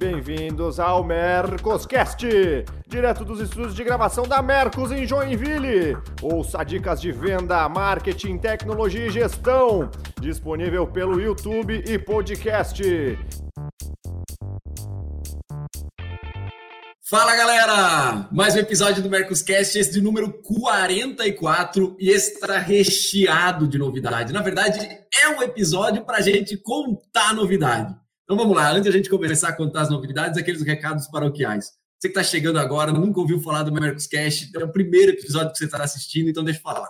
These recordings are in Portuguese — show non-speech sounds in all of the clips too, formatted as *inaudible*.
Bem-vindos ao Mercoscast, direto dos estúdios de gravação da Mercos em Joinville. Ouça dicas de venda, marketing, tecnologia e gestão, disponível pelo YouTube e podcast. Fala galera! Mais um episódio do Mercoscast, esse de número 44 e extra recheado de novidade. Na verdade, é um episódio para a gente contar novidade. Então vamos lá, antes de a gente começar a contar as novidades, aqueles recados paroquiais. Você que está chegando agora, nunca ouviu falar do Mercoscast, é o primeiro episódio que você está assistindo, então deixa eu falar.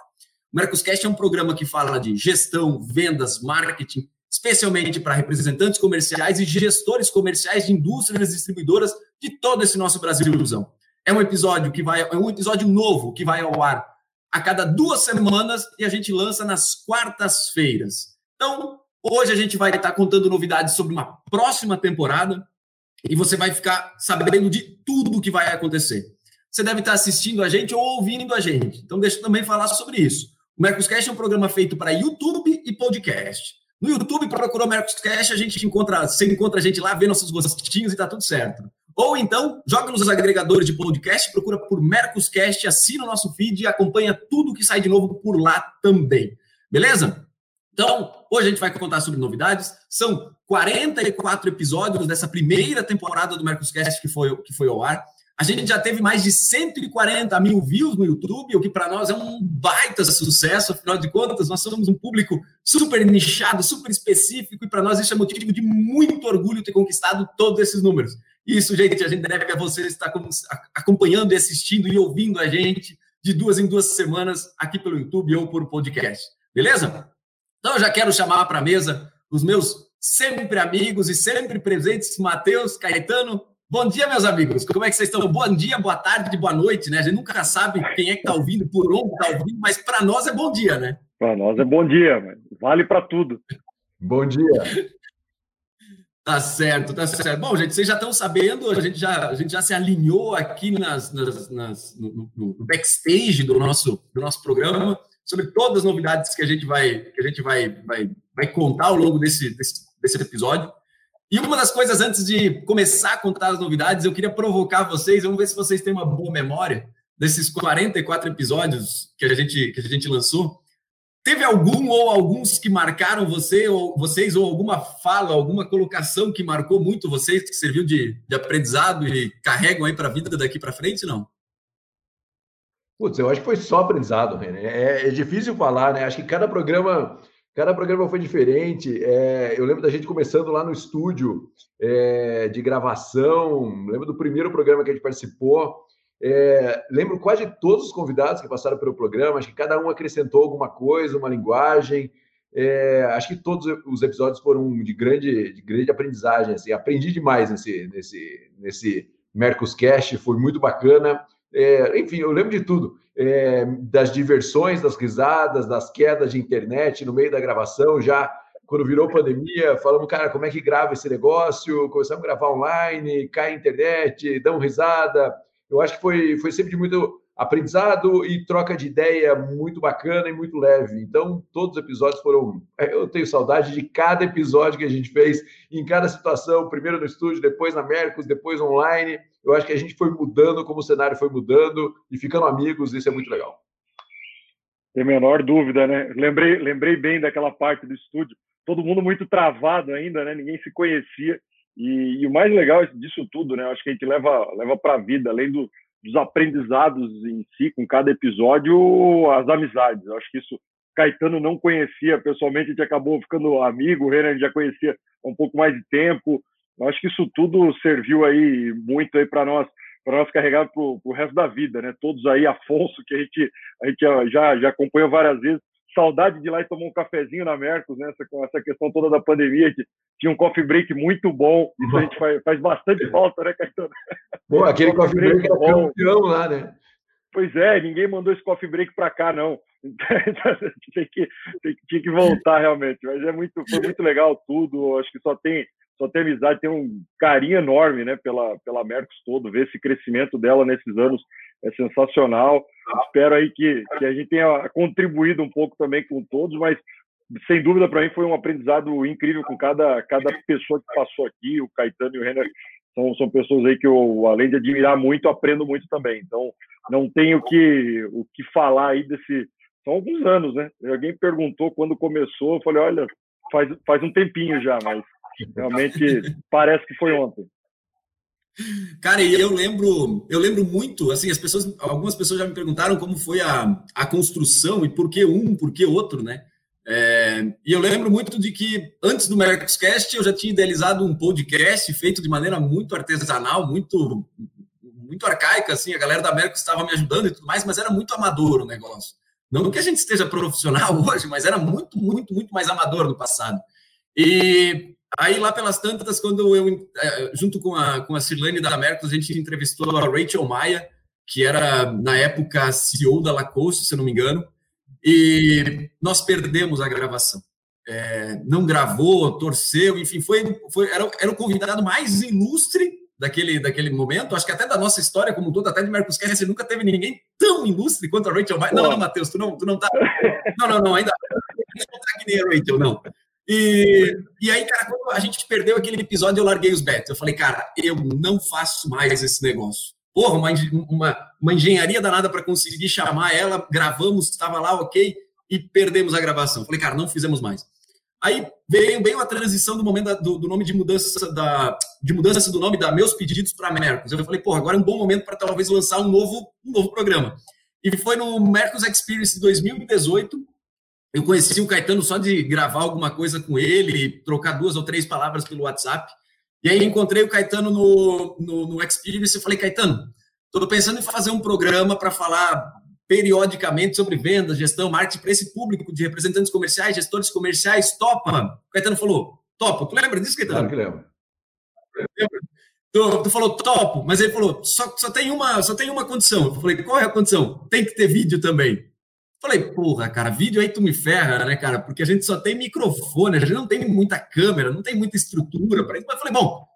O Mercoscast é um programa que fala de gestão, vendas, marketing, especialmente para representantes comerciais e gestores comerciais de indústrias distribuidoras de todo esse nosso Brasilzão. É um episódio que vai, é um episódio novo que vai ao ar a cada duas semanas e a gente lança nas quartas-feiras. Então, Hoje a gente vai estar contando novidades sobre uma próxima temporada e você vai ficar sabendo de tudo o que vai acontecer. Você deve estar assistindo a gente ou ouvindo a gente. Então, deixa eu também falar sobre isso. O Mercoscast é um programa feito para YouTube e podcast. No YouTube, procurou Mercoscast, a gente encontra, você encontra a gente lá, vê nossos gostinhos e tá tudo certo. Ou então, joga nos agregadores de podcast, procura por Mercoscast, assina o nosso feed e acompanha tudo que sai de novo por lá também. Beleza? Então, hoje a gente vai contar sobre novidades. São 44 episódios dessa primeira temporada do Mercoscast que foi, que foi ao ar. A gente já teve mais de 140 mil views no YouTube, o que para nós é um baita sucesso. Afinal de contas, nós somos um público super nichado, super específico, e para nós isso é motivo de muito orgulho ter conquistado todos esses números. Isso, gente, a gente deve a vocês estar acompanhando e assistindo e ouvindo a gente de duas em duas semanas aqui pelo YouTube ou por podcast. Beleza? Então, eu já quero chamar para a mesa os meus sempre amigos e sempre presentes, Matheus, Caetano. Bom dia, meus amigos. Como é que vocês estão? Bom dia, boa tarde, boa noite, né? A gente nunca sabe quem é que está ouvindo, por onde está ouvindo, mas para nós é bom dia, né? Para nós é bom dia, vale para tudo. Bom dia. Tá certo, tá certo. Bom, gente, vocês já estão sabendo, a gente já, a gente já se alinhou aqui nas, nas, nas no, no, backstage do nosso, do nosso programa sobre todas as novidades que a gente vai, que a gente vai, vai, vai contar ao longo desse, desse, desse episódio. E uma das coisas, antes de começar a contar as novidades, eu queria provocar vocês, vamos ver se vocês têm uma boa memória desses 44 episódios que a gente, que a gente lançou. Teve algum ou alguns que marcaram você ou vocês, ou alguma fala, alguma colocação que marcou muito vocês, que serviu de, de aprendizado e carregam aí para a vida daqui para frente, não? Putz, eu acho que foi só aprendizado, René. É, é, difícil falar, né? Acho que cada programa, cada programa foi diferente. É, eu lembro da gente começando lá no estúdio é, de gravação. Lembro do primeiro programa que a gente participou. É, lembro quase todos os convidados que passaram pelo programa. Acho que cada um acrescentou alguma coisa, uma linguagem. É, acho que todos os episódios foram de grande, de grande aprendizagem. Assim. Aprendi demais nesse, nesse, nesse Mercoscast, foi muito bacana. É, enfim, eu lembro de tudo. É, das diversões, das risadas, das quedas de internet no meio da gravação, já quando virou pandemia, falamos, cara, como é que grava esse negócio? Começamos a gravar online, cai a internet, dão risada. Eu acho que foi, foi sempre de muito aprendizado e troca de ideia muito bacana e muito leve. Então, todos os episódios foram. Eu tenho saudade de cada episódio que a gente fez, em cada situação, primeiro no estúdio, depois na Mercos, depois online. Eu acho que a gente foi mudando como o cenário foi mudando e ficando amigos, isso é muito legal. Tem menor dúvida, né? Lembrei, lembrei bem daquela parte do estúdio. Todo mundo muito travado ainda, né? Ninguém se conhecia. E, e o mais legal disso tudo, né? Acho que a gente leva, leva para a vida, além do, dos aprendizados em si, com cada episódio, as amizades. Eu acho que isso Caetano não conhecia pessoalmente, a gente acabou ficando amigo, o Renan já conhecia há um pouco mais de tempo. Eu acho que isso tudo serviu aí muito aí para nós, para nós carregar para o resto da vida, né? Todos aí, Afonso, que a gente, a gente já, já acompanhou várias vezes, saudade de ir lá e tomar um cafezinho na Mercos, né? Essa, com essa questão toda da pandemia, que tinha um coffee break muito bom. Isso a gente faz, faz bastante falta, né, Caetano? Bom, aquele coffee break, break é campeão lá, né? Pois é, ninguém mandou esse coffee break para cá, não. *laughs* tem que, tem, tinha que voltar realmente. Mas é muito, foi muito legal tudo. Acho que só tem, só tem amizade, tem um carinho enorme, né, pela, pela Mercos todo. Ver esse crescimento dela nesses anos é sensacional. Espero aí que, que a gente tenha contribuído um pouco também com todos, mas sem dúvida para mim foi um aprendizado incrível com cada, cada pessoa que passou aqui, o Caetano e o Renner são, são pessoas aí que eu, além de admirar muito, aprendo muito também. Então, não tenho que, o que falar aí desse. São alguns anos, né? Alguém perguntou quando começou, eu falei, olha, faz, faz um tempinho já, mas realmente parece que foi ontem. Cara, e eu lembro, eu lembro muito, assim, as pessoas, algumas pessoas já me perguntaram como foi a, a construção e por que um, por que outro, né? É, e eu lembro muito de que antes do Mercoscast eu já tinha idealizado um podcast feito de maneira muito artesanal, muito muito arcaica, assim, a galera da Mercos estava me ajudando e tudo mais, mas era muito amador o negócio. Não que a gente esteja profissional *laughs* hoje, mas era muito, muito, muito mais amador no passado. E aí, lá pelas tantas, quando eu, é, junto com a, com a Cirlane da Mercos, a gente entrevistou a Rachel Maia, que era, na época, CEO da Lacoste, se eu não me engano, e nós perdemos a gravação. É, não gravou, torceu, enfim, foi, foi era, era o convidado mais ilustre daquele, daquele momento. Acho que até da nossa história como um todo, até de Marcos Kessler, nunca teve ninguém tão ilustre quanto a Rachel Maia. Não, não, Matheus, tu não, tu não tá. Não, não, não, ainda não tá que nem a Rachel, não. E, e aí, cara, quando a gente perdeu aquele episódio, eu larguei os bets. Eu falei, cara, eu não faço mais esse negócio. Porra, uma, uma, uma engenharia danada para conseguir chamar ela, gravamos, estava lá, ok, e perdemos a gravação. Falei, cara, não fizemos mais. Aí veio bem a transição do momento da, do, do, nome de mudança da de mudança do nome da meus pedidos para Mercos. Eu falei, porra, agora é um bom momento para talvez lançar um novo um novo programa. E foi no Mercos Experience 2018. Eu conheci o Caetano só de gravar alguma coisa com ele, trocar duas ou três palavras pelo WhatsApp. E aí encontrei o Caetano no, no, no Experience e falei, Caetano, estou pensando em fazer um programa para falar periodicamente sobre vendas, gestão, marketing para esse público de representantes comerciais, gestores comerciais, topa? O Caetano falou, topa. Tu lembra disso, Caetano? Claro que lembro. Tu, tu, falou, topo, mas ele falou, só, só, tem uma, só tem uma condição. Eu falei, qual é a condição? Tem que ter vídeo também. Falei, porra, cara, vídeo aí tu me ferra, né, cara? Porque a gente só tem microfone, a gente não tem muita câmera, não tem muita estrutura para isso. Mas falei, bom,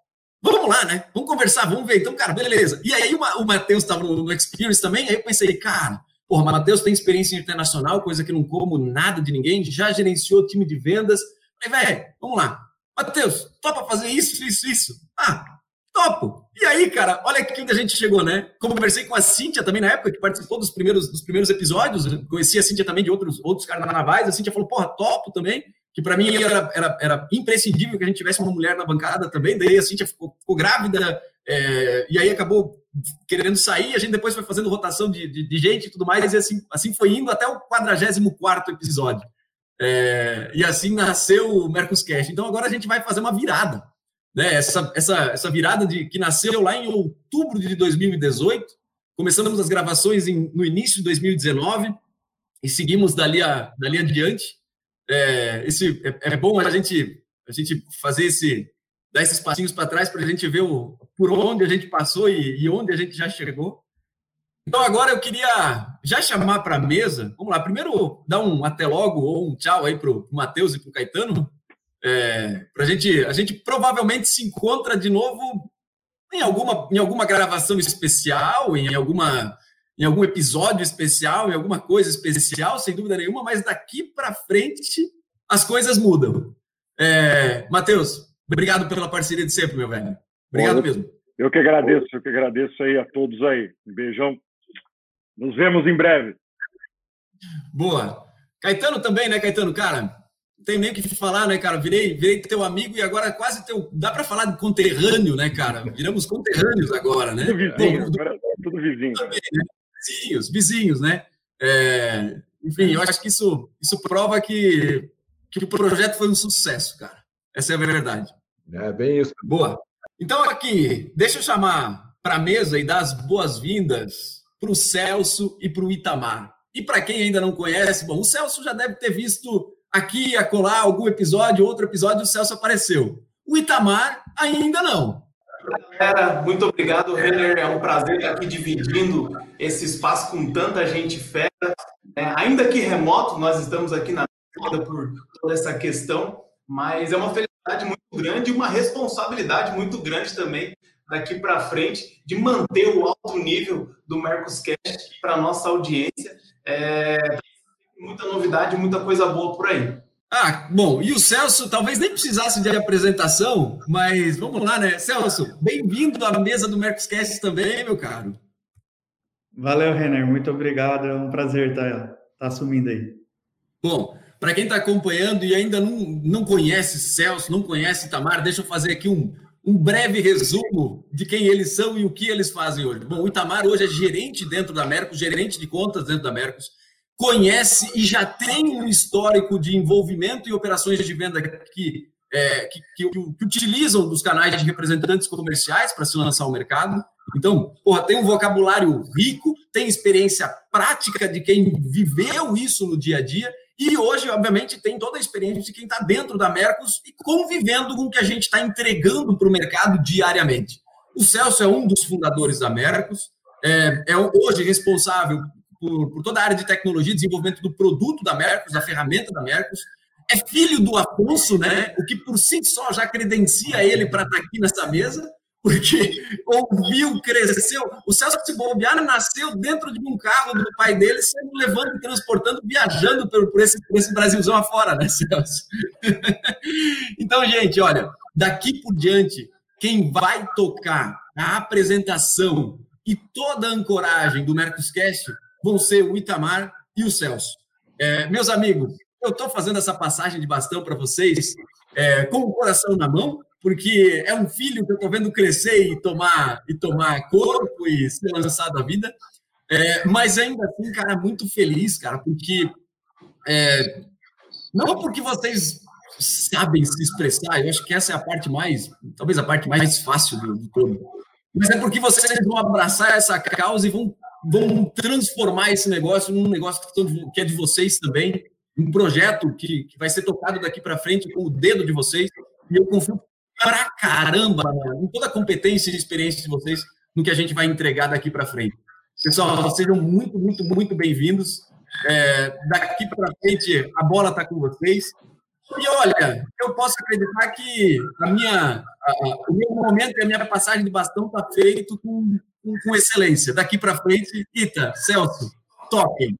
vamos lá, né? Vamos conversar, vamos ver. Então, cara, beleza. E aí o Matheus estava no, no Experience também, aí eu pensei, cara, porra, Matheus tem experiência internacional, coisa que não como nada de ninguém, já gerenciou time de vendas. Falei, velho, vamos lá. Matheus, topa fazer isso, isso, isso? Ah, Topo. E aí, cara, olha aqui onde a gente chegou, né? Conversei com a Cíntia também na época, que participou dos primeiros, dos primeiros episódios. Conheci a Cíntia também de outros, outros carnavais. A Cíntia falou, porra, topo também. Que para mim era, era, era imprescindível que a gente tivesse uma mulher na bancada também. Daí a Cíntia ficou, ficou grávida é, e aí acabou querendo sair. A gente depois foi fazendo rotação de, de, de gente e tudo mais. E assim, assim foi indo até o 44 episódio. É, e assim nasceu o Mercoscast. Então agora a gente vai fazer uma virada né, essa, essa, essa virada de que nasceu lá em outubro de 2018. Começamos as gravações em, no início de 2019 e seguimos dali, a, dali adiante. É, esse, é, é bom a gente, a gente fazer esse, dar esses passinhos para trás para a gente ver o, por onde a gente passou e, e, onde a gente já chegou. Então, agora eu queria já chamar para a mesa. Vamos lá, primeiro dar um até logo ou um tchau aí para o Matheus e para o Caetano. É, pra gente, a gente provavelmente se encontra de novo em alguma, em alguma gravação especial, em alguma em algum episódio especial, em alguma coisa especial, sem dúvida nenhuma, mas daqui para frente as coisas mudam. É, Matheus, obrigado pela parceria de sempre, meu velho. Obrigado Bom, mesmo. Eu que agradeço, eu que agradeço aí a todos aí. Um beijão. Nos vemos em breve. Boa. Caetano também, né, Caetano? Cara, tem nem o que falar, né, cara? Virei, virei teu amigo e agora quase teu. Dá para falar de conterrâneo, né, cara? Viramos conterrâneos agora, né? Tudo vizinho, do, tudo vizinho. Também, né? Vizinhos, vizinhos, né? É, enfim, eu acho que isso, isso prova que, que o projeto foi um sucesso, cara. Essa é a verdade. É bem isso. Boa. Então, aqui, deixa eu chamar para a mesa e dar as boas-vindas para o Celso e para o Itamar. E para quem ainda não conhece, bom, o Celso já deve ter visto aqui, acolá, algum episódio, outro episódio, o Celso apareceu. O Itamar ainda não. Galera, muito obrigado, Renner. É um prazer estar aqui dividindo esse espaço com tanta gente fera. É, ainda que remoto, nós estamos aqui na por toda essa questão, mas é uma felicidade muito grande e uma responsabilidade muito grande também daqui para frente de manter o alto nível do Mercoscast para nossa audiência. É, muita novidade, muita coisa boa por aí. Ah, bom, e o Celso talvez nem precisasse de apresentação, mas vamos lá, né? Celso, bem-vindo à mesa do Mercoscast também, meu caro. Valeu, Renner, muito obrigado, é um prazer estar, tá, tá assumindo aí. Bom, para quem está acompanhando e ainda não, não conhece Celso, não conhece Itamar, deixa eu fazer aqui um, um breve resumo de quem eles são e o que eles fazem hoje. Bom, o Itamar hoje é gerente dentro da Mercos, gerente de contas dentro da Mercos, conhece e já tem um histórico de envolvimento em operações de venda que, é, que, que, que utilizam dos canais de representantes comerciais para se lançar ao mercado. Então, porra, tem um vocabulário rico, tem experiência prática de quem viveu isso no dia a dia, e hoje, obviamente, tem toda a experiência de quem está dentro da Mercos e convivendo com o que a gente está entregando para o mercado diariamente. O Celso é um dos fundadores da Mercos, é, é hoje responsável por, por, toda a área de tecnologia desenvolvimento do produto da Mercos, da ferramenta da Mercos. É filho do Afonso, né? O que por si só já credencia ele para estar tá aqui nessa mesa porque *laughs* ouviu, cresceu. O Celso Bobiano nasceu dentro de um carro do pai dele, sendo levando, transportando, viajando por, por, esse, por esse Brasilzão afora, né, Celso? *laughs* então, gente, olha, daqui por diante, quem vai tocar a apresentação e toda a ancoragem do Mercoscast vão ser o Itamar e o Celso. É, meus amigos, eu estou fazendo essa passagem de bastão para vocês é, com o coração na mão, porque é um filho que eu estou vendo crescer e tomar, e tomar corpo e ser lançado à vida. É, mas ainda assim, cara, muito feliz, cara, porque é, não porque vocês sabem se expressar, eu acho que essa é a parte mais, talvez a parte mais fácil do, do todo, mas é porque vocês vão abraçar essa causa e vão, vão transformar esse negócio num negócio que é de vocês também, um projeto que, que vai ser tocado daqui para frente com o dedo de vocês, e eu confio pra caramba em toda a competência e experiência de vocês no que a gente vai entregar daqui para frente. Pessoal, sejam muito, muito, muito bem-vindos. É, daqui para frente, a bola está com vocês. E olha, eu posso acreditar que a minha, a, o meu momento e a minha passagem de bastão está feito com, com, com, excelência. Daqui para frente, Ita, Celso, toquem.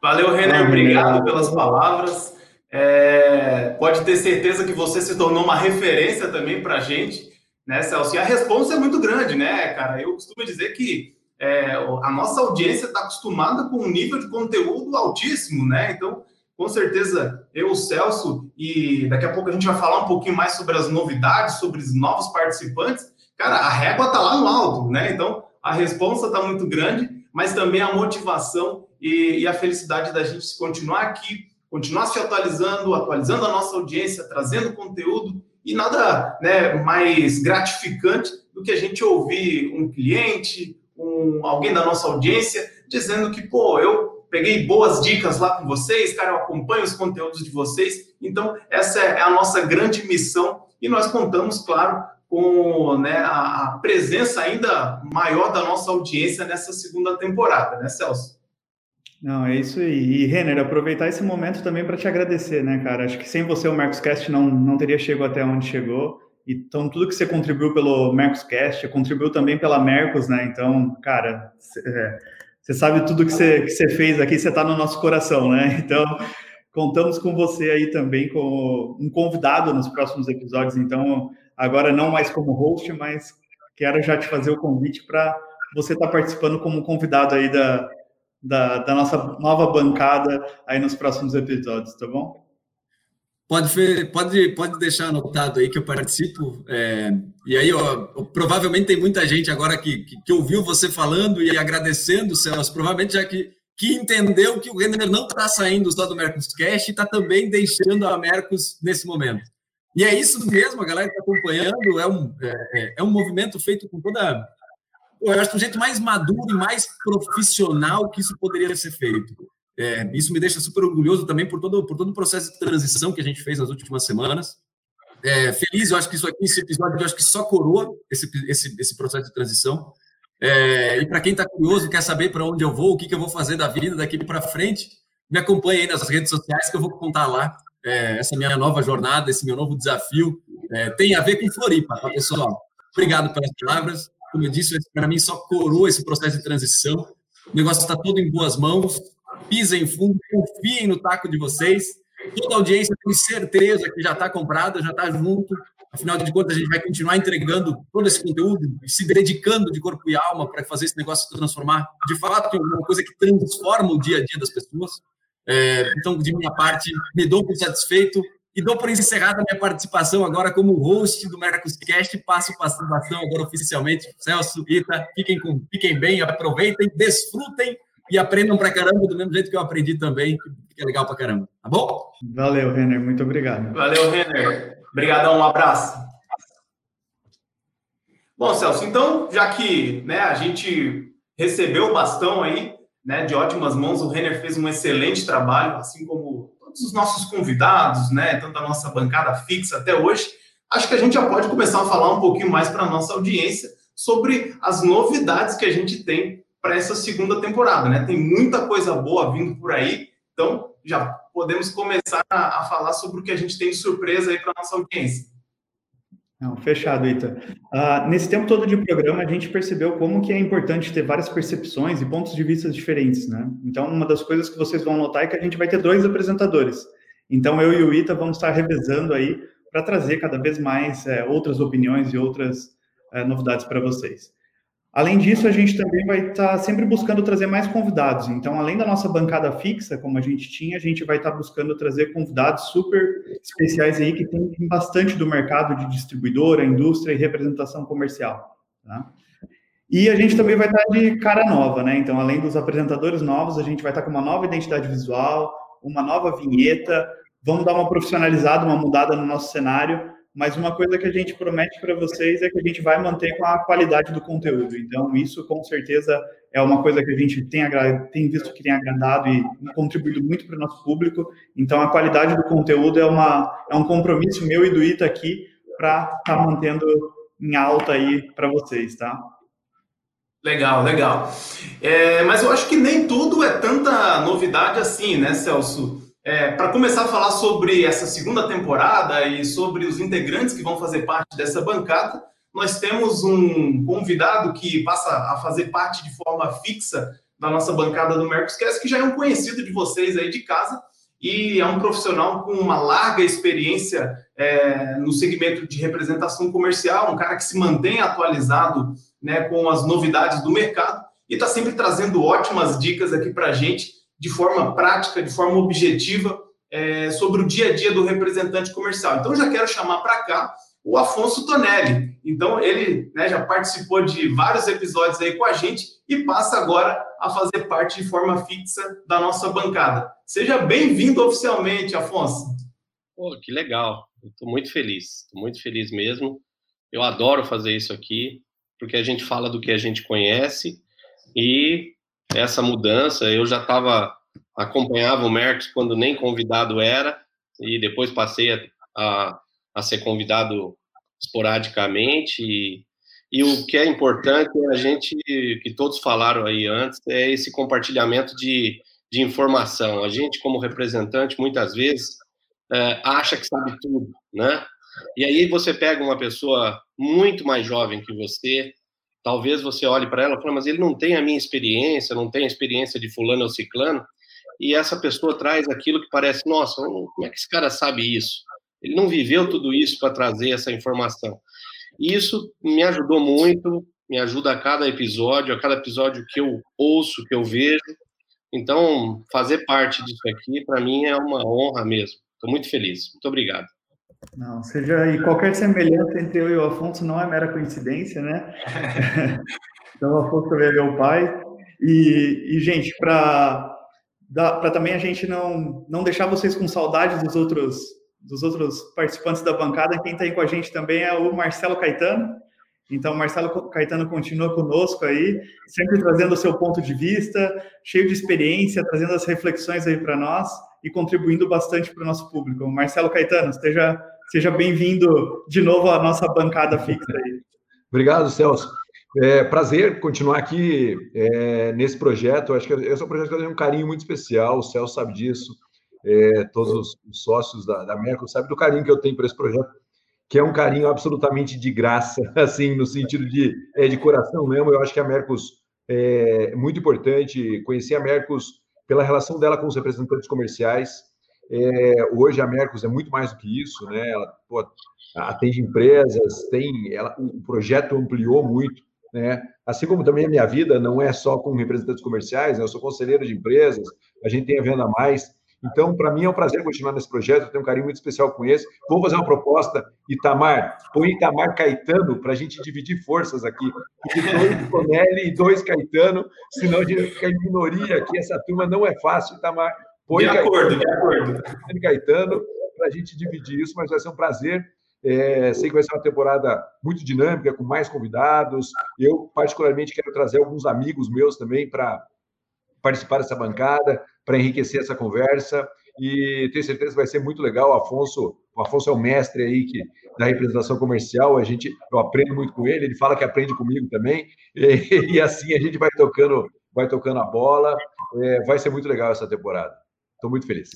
Valeu, René. Obrigado pelas palavras. É, pode ter certeza que você se tornou uma referência também para a gente, né, Celso? E a resposta é muito grande, né, cara? Eu costumo dizer que é, a nossa audiência está acostumada com um nível de conteúdo altíssimo, né? Então, com certeza, eu, o Celso, e daqui a pouco a gente vai falar um pouquinho mais sobre as novidades, sobre os novos participantes. Cara, a régua está lá no alto, né? Então, a resposta está muito grande, mas também a motivação e, e a felicidade da gente continuar aqui continuar se atualizando, atualizando a nossa audiência, trazendo conteúdo e nada né, mais gratificante do que a gente ouvir um cliente, um, alguém da nossa audiência dizendo que, pô, eu peguei boas dicas lá com vocês, cara, eu acompanho os conteúdos de vocês. Então, essa é a nossa grande missão e nós contamos, claro, com né, a, presença ainda maior da nossa audiência nessa segunda temporada, né, Celso? Não, é isso aí. E, Renner, aproveitar esse momento também para te agradecer, né, cara? Acho que sem você o Mercoscast não, não teria chegado até onde chegou. Então, tudo que você contribuiu pelo Mercoscast, contribuiu também pela Mercos, né? Então, cara, é, você sabe tudo que você, que você fez aqui, você está no nosso coração, né? *laughs* Então, contamos com você aí também como um convidado nos próximos episódios. Então, agora não mais como host, mas quero já te fazer o convite para você estar tá participando como convidado aí da, da, da nossa nova bancada aí nos próximos episódios, tá bom? Pode, pode, pode deixar anotado aí que eu participo. É, e aí, ó, provavelmente tem muita gente agora que, que, que, ouviu você falando e agradecendo, Celso, provavelmente já que, que entendeu que o Renner não está saindo só do Mercos Cash e está também deixando a Mercos nesse momento. E é isso mesmo, a galera que está acompanhando, é um, é, é, é um movimento feito com toda eu acho que o jeito mais maduro e mais profissional que isso poderia ser feito. É, isso me deixa super orgulhoso também por todo, por todo o processo de transição que a gente fez nas últimas semanas. É, feliz, eu acho que isso aqui, esse episódio, eu acho que só coroa esse, esse, esse processo de transição. É, e para quem está curioso, quer saber para onde eu vou, o que, que eu vou fazer da vida daqui para frente, me acompanhe aí nas redes sociais que eu vou contar lá é, essa minha nova jornada, esse meu novo desafio. É, tem a ver com Floripa, tá, pessoal? Obrigado pelas palavras como eu disse, para mim só coroa esse processo de transição. O negócio está todo em boas mãos. Pisem fundo, confiem no taco de vocês. Toda a audiência tem certeza que já está comprada, já está junto. Afinal de contas, a gente vai continuar entregando todo esse conteúdo e se dedicando de corpo e alma para fazer esse negócio se transformar de fato em uma coisa que transforma o dia a dia das pessoas. É, então, de minha parte, me dou por satisfeito e dou por encerrada a minha participação agora como host do Mercoscast. Passo a participação agora oficialmente. Celso, Ita, fiquem, com, fiquem bem, aproveitem, desfrutem e aprendam pra caramba do mesmo jeito que eu aprendi também, que é legal pra caramba. Tá bom? Valeu, Renner. Muito obrigado. Valeu, Renner. Obrigadão, um abraço. Bom, Celso, então, já que né, a gente recebeu o bastão aí, né, de ótimas mãos, o Renner fez um excelente trabalho, assim como todos os nossos convidados, né, tanto a nossa bancada fixa até hoje, acho que a gente já pode começar a falar um pouquinho mais para a nossa audiência sobre as novidades que a gente tem para essa segunda temporada, né? Tem muita coisa boa vindo por aí, então já podemos começar a, a falar sobre o que a gente tem de surpresa aí para nossa audiência. Não, fechado, Ita. Uh, nesse tempo todo de programa, a gente percebeu como que é importante ter várias percepções e pontos de vista diferentes, né? Então, uma das coisas que vocês vão notar é que a gente vai ter dois apresentadores. Então, eu e o Ita vamos estar revezando aí para trazer cada vez mais é, outras opiniões e outras é, novidades para vocês. Além disso, a gente também vai estar tá sempre buscando trazer mais convidados. Então, além da nossa bancada fixa, como a gente tinha, a gente vai estar tá buscando trazer convidados super especiais aí que tem bastante do mercado de distribuidora, indústria e representação comercial. Tá? E a gente também vai estar tá de cara nova, né? Então, além dos apresentadores novos, a gente vai estar com uma nova identidade visual, uma nova vinheta. Vamos dar uma profissionalizada, uma mudada no nosso cenário mas uma coisa que a gente promete para vocês é que a gente vai manter com a qualidade do conteúdo. Então, isso com certeza é uma coisa que a gente tem, tem visto que tem agradado e contribuído muito para o nosso público. Então, a qualidade do conteúdo é, uma, é um compromisso meu e do Ita aqui para estar tá mantendo em alta aí para vocês, tá? Legal, legal. É, mas eu acho que nem tudo é tanta novidade assim, né, Celso? É, para começar a falar sobre essa segunda temporada e sobre os integrantes que vão fazer parte dessa bancada, nós temos um convidado que passa a fazer parte de forma fixa da nossa bancada do Mercoscast, que já é um conhecido de vocês aí de casa e é um profissional com uma larga experiência é, no segmento de representação comercial, um cara que se mantém atualizado né, com as novidades do mercado e está sempre trazendo ótimas dicas aqui para a gente de forma prática, de forma objetiva, é, sobre o dia a dia do representante comercial. Então, já quero chamar para cá o Afonso Tonelli. Então, ele né, já participou de vários episódios aí com a gente e passa agora a fazer parte de forma fixa da nossa bancada. Seja bem-vindo oficialmente, Afonso. Pô, que legal. Estou muito feliz, estou muito feliz mesmo. Eu adoro fazer isso aqui, porque a gente fala do que a gente conhece e essa mudança. Eu já estava acompanhava o Merckx quando nem convidado era e depois passei a, a, a ser convidado esporadicamente e, e, o que é importante é a gente que todos falaram aí antes é esse compartilhamento de, de informação. A gente como representante muitas vezes é, acha que sabe tudo, né? E aí você pega uma pessoa muito mais jovem que você, Talvez você olhe para ela e fale, mas ele não tem a minha experiência, não tem a experiência de fulano ou ciclano, e essa pessoa traz aquilo que parece, nossa, como é que esse cara sabe isso? Ele não viveu tudo isso para trazer essa informação. E isso me ajudou muito, me ajuda a cada episódio, a cada episódio que eu ouço, que eu vejo. Então, fazer parte disso aqui, para mim, é uma honra mesmo. Estou muito feliz. Muito obrigado. Não, seja, e qualquer semelhança entre eu e o Afonso não é mera coincidência, né? *laughs* então, o Afonso também é meu pai. E, e gente, para também a gente não, não deixar vocês com saudade dos outros, dos outros participantes da bancada, quem está aí com a gente também é o Marcelo Caetano. Então, o Marcelo Caetano continua conosco aí, sempre trazendo o seu ponto de vista, cheio de experiência, trazendo as reflexões aí para nós e contribuindo bastante para o nosso público. Marcelo Caetano, esteja, seja bem-vindo de novo à nossa bancada fixa aí. Obrigado, Celso. É prazer continuar aqui é, nesse projeto. Acho que esse é um projeto que eu tenho um carinho muito especial. O Celso sabe disso. É, todos os sócios da, da Merco sabem do carinho que eu tenho por esse projeto, que é um carinho absolutamente de graça, *laughs* assim, no sentido de, é, de coração mesmo. Eu acho que a Mercos é muito importante. Conhecer a Mercos pela relação dela com os representantes comerciais. É, hoje a Mercos é muito mais do que isso, né? Ela pô, atende empresas, tem, ela, o projeto ampliou muito, né? Assim como também a minha vida não é só com representantes comerciais, né? eu sou conselheiro de empresas, a gente tem a venda mais. Então, para mim é um prazer continuar nesse projeto, eu tenho um carinho muito especial com esse. Vou fazer uma proposta, Itamar, põe Itamar Caetano para a gente dividir forças aqui. dois Tonelli e dois Caetano, senão a gente fica em minoria aqui. Essa turma não é fácil, Itamar. Põe de acordo, Caetano, de acordo. Caetano, para a gente dividir isso, mas vai ser um prazer. É, sei que vai ser uma temporada muito dinâmica, com mais convidados. Eu, particularmente, quero trazer alguns amigos meus também para participar dessa bancada, para enriquecer essa conversa. E tenho certeza que vai ser muito legal. O Afonso, o Afonso é o mestre aí que, da representação comercial. A gente, eu aprendo muito com ele. Ele fala que aprende comigo também. *laughs* E, e assim a gente vai tocando, vai tocando a bola. É, vai ser muito legal essa temporada. Estou muito feliz.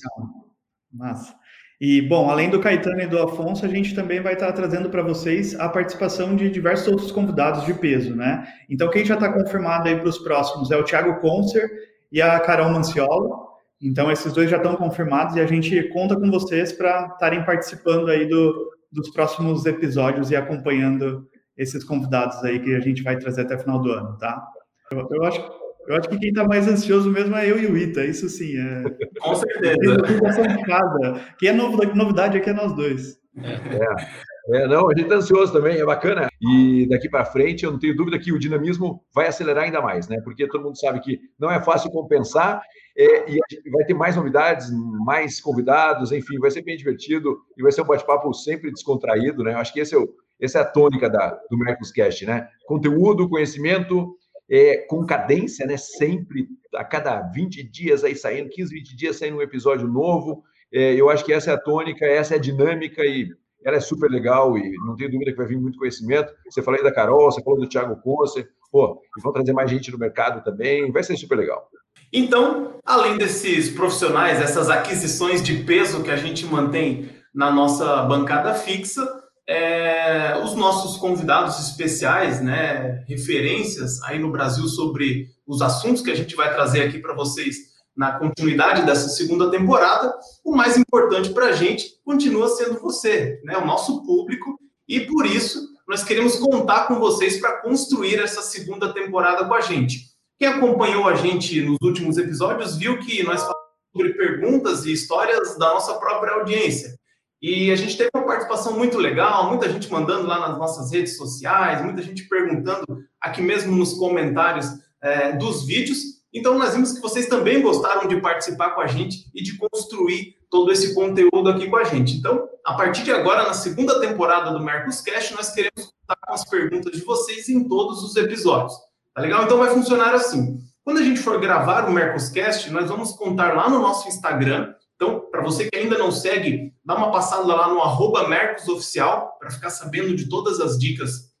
Massa. E, bom, além do Caetano e do Afonso, a gente também vai estar trazendo para vocês a participação de diversos outros convidados de peso, né? Então, quem já está confirmado aí para os próximos é o Thiago Concer e a Carol Manciolo. Então, esses dois já estão confirmados e a gente conta com vocês para estarem participando aí do, dos próximos episódios e acompanhando esses convidados aí que a gente vai trazer até o final do ano, tá? Eu, eu acho eu acho que quem está mais ansioso mesmo é eu e o Ita, isso sim. É... Com certeza. de casa. Quem é novidade aqui é nós dois. É. é, não, a gente está ansioso também, é bacana. E daqui para frente, eu não tenho dúvida que o dinamismo vai acelerar ainda mais, né? Porque todo mundo sabe que não é fácil compensar é, e vai ter mais novidades, mais convidados, enfim, vai ser bem divertido e vai ser um bate-papo sempre descontraído, né? Eu acho que esse é o, essa é a tônica da, do Mercoscast, né? Conteúdo, conhecimento, é, com cadência, né? Sempre, a cada 20 dias aí saindo, 15, 20 dias saindo um episódio novo. É, eu acho que essa é a tônica, essa é a dinâmica e ela é super legal e não tenho dúvida que vai vir muito conhecimento. Você falou aí da Carol, você falou do Thiago Conce, pô, e vão trazer mais gente no mercado também, vai ser super legal. Então, além desses profissionais, essas aquisições de peso que a gente mantém na nossa bancada fixa, é, os nossos convidados especiais, né, referências aí no Brasil sobre os assuntos que a gente vai trazer aqui para vocês na continuidade dessa segunda temporada, o mais importante para a gente continua sendo você, né, o nosso público, e por isso nós queremos contar com vocês para construir essa segunda temporada com a gente. Quem acompanhou a gente nos últimos episódios viu que nós falamos sobre perguntas e histórias da nossa própria audiência. E a gente teve uma participação muito legal, muita gente mandando lá nas nossas redes sociais, muita gente perguntando aqui mesmo nos comentários é, dos vídeos. Então, nós vimos que vocês também gostaram de participar com a gente e de construir todo esse conteúdo aqui com a gente. Então, a partir de agora, na segunda temporada do Mercoscast, nós queremos contar com as perguntas de vocês em todos os episódios. Tá legal? Então, vai funcionar assim. Quando a gente for gravar o Mercoscast, nós vamos contar lá no nosso Instagram então, para você que ainda não segue, dá uma passada lá no arroba Mercosoficial para ficar sabendo de todas as dicas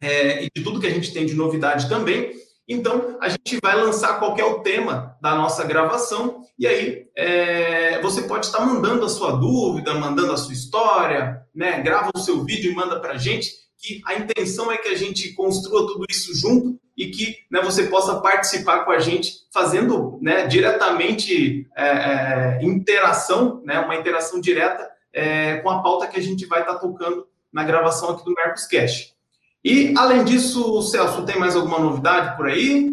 é, e de tudo que a gente tem de novidade também. Então, a gente vai lançar qualquer o tema da nossa gravação e aí é, você pode estar mandando a sua dúvida, mandando a sua história, né? Grava o seu vídeo e manda para a gente, que a intenção é que a gente construa tudo isso junto e que né, você possa participar com a gente, fazendo né, diretamente é, é, interação, né, uma interação direta é, com a pauta que a gente vai estar tocando na gravação aqui do Mercoscast. E, além disso, Celso, tem mais alguma novidade por aí?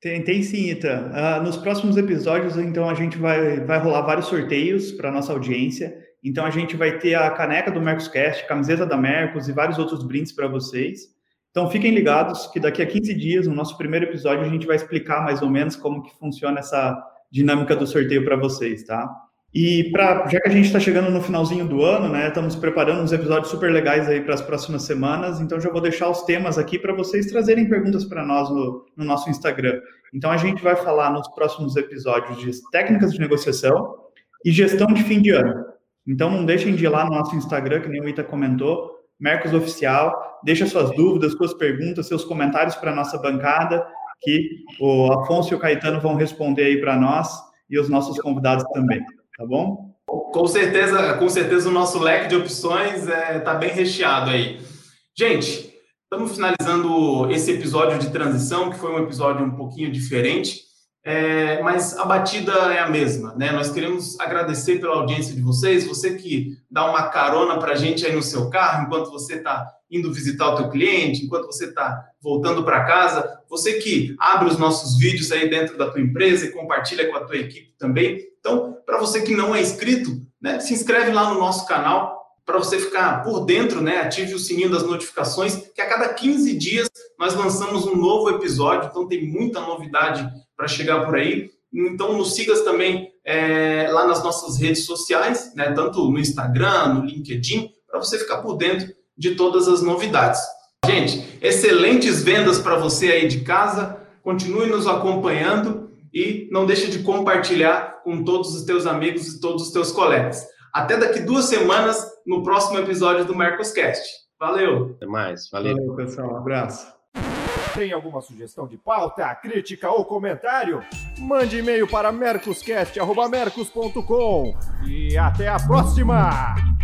Tem, tem sim, Ita. Uh, nos próximos episódios, então, a gente vai, vai rolar vários sorteios para nossa audiência. Então, a gente vai ter a caneca do Mercoscast, camiseta da Mercos e vários outros brindes para vocês. Então fiquem ligados que daqui a 15 dias, no nosso primeiro episódio, a gente vai explicar mais ou menos como que funciona essa dinâmica do sorteio para vocês, tá? E pra, já que a gente está chegando no finalzinho do ano, né, estamos preparando uns episódios super legais aí para as próximas semanas, então já vou deixar os temas aqui para vocês trazerem perguntas para nós no, no, nosso Instagram. Então a gente vai falar nos próximos episódios de técnicas de negociação e gestão de fim de ano. Então não deixem de ir lá no nosso Instagram, que nem o Ita comentou, Mercos Oficial. Deixa suas dúvidas, suas perguntas, seus comentários para a nossa bancada, que o Afonso e o Caetano vão responder aí para nós e os nossos convidados também, tá bom? Com certeza, com certeza o nosso leque de opções está é, tá bem recheado aí. Gente, estamos finalizando esse episódio de transição, que foi um episódio um pouquinho diferente. é, mas a batida é a mesma, né? Nós queremos agradecer pela audiência de vocês, você que dá uma carona para a gente aí no seu carro, enquanto você está indo visitar o teu cliente, enquanto você está voltando para casa, você que abre os nossos vídeos aí dentro da tua empresa e compartilha com a tua equipe também. Então, para você que não é inscrito, né, se inscreve lá no nosso canal para você ficar por dentro, né? Ative o sininho das notificações, que a cada 15 dias nós lançamos um novo episódio, então tem muita novidade para chegar por aí. Então, nos sigas também é, lá nas nossas redes sociais, né, tanto no Instagram, no LinkedIn, para você ficar por dentro de todas as novidades. Gente, excelentes vendas para você aí de casa. Continue nos acompanhando e não deixe de compartilhar com todos os teus amigos e todos os teus colegas. Até daqui duas semanas no próximo episódio do Mercoscast. Valeu! Até mais, valeu. Valeu, pessoal. Um abraço. Tem alguma sugestão de pauta, crítica ou comentário? Mande e-mail para mercoscast.mercos.com e até a próxima!